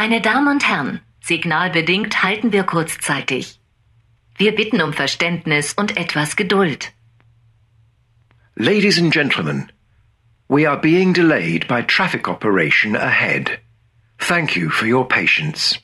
Meine Damen und Herren, signalbedingt halten wir kurzzeitig. Wir bitten um Verständnis und etwas Geduld. Ladies and gentlemen, we are being delayed by traffic operation ahead. Thank you for your patience.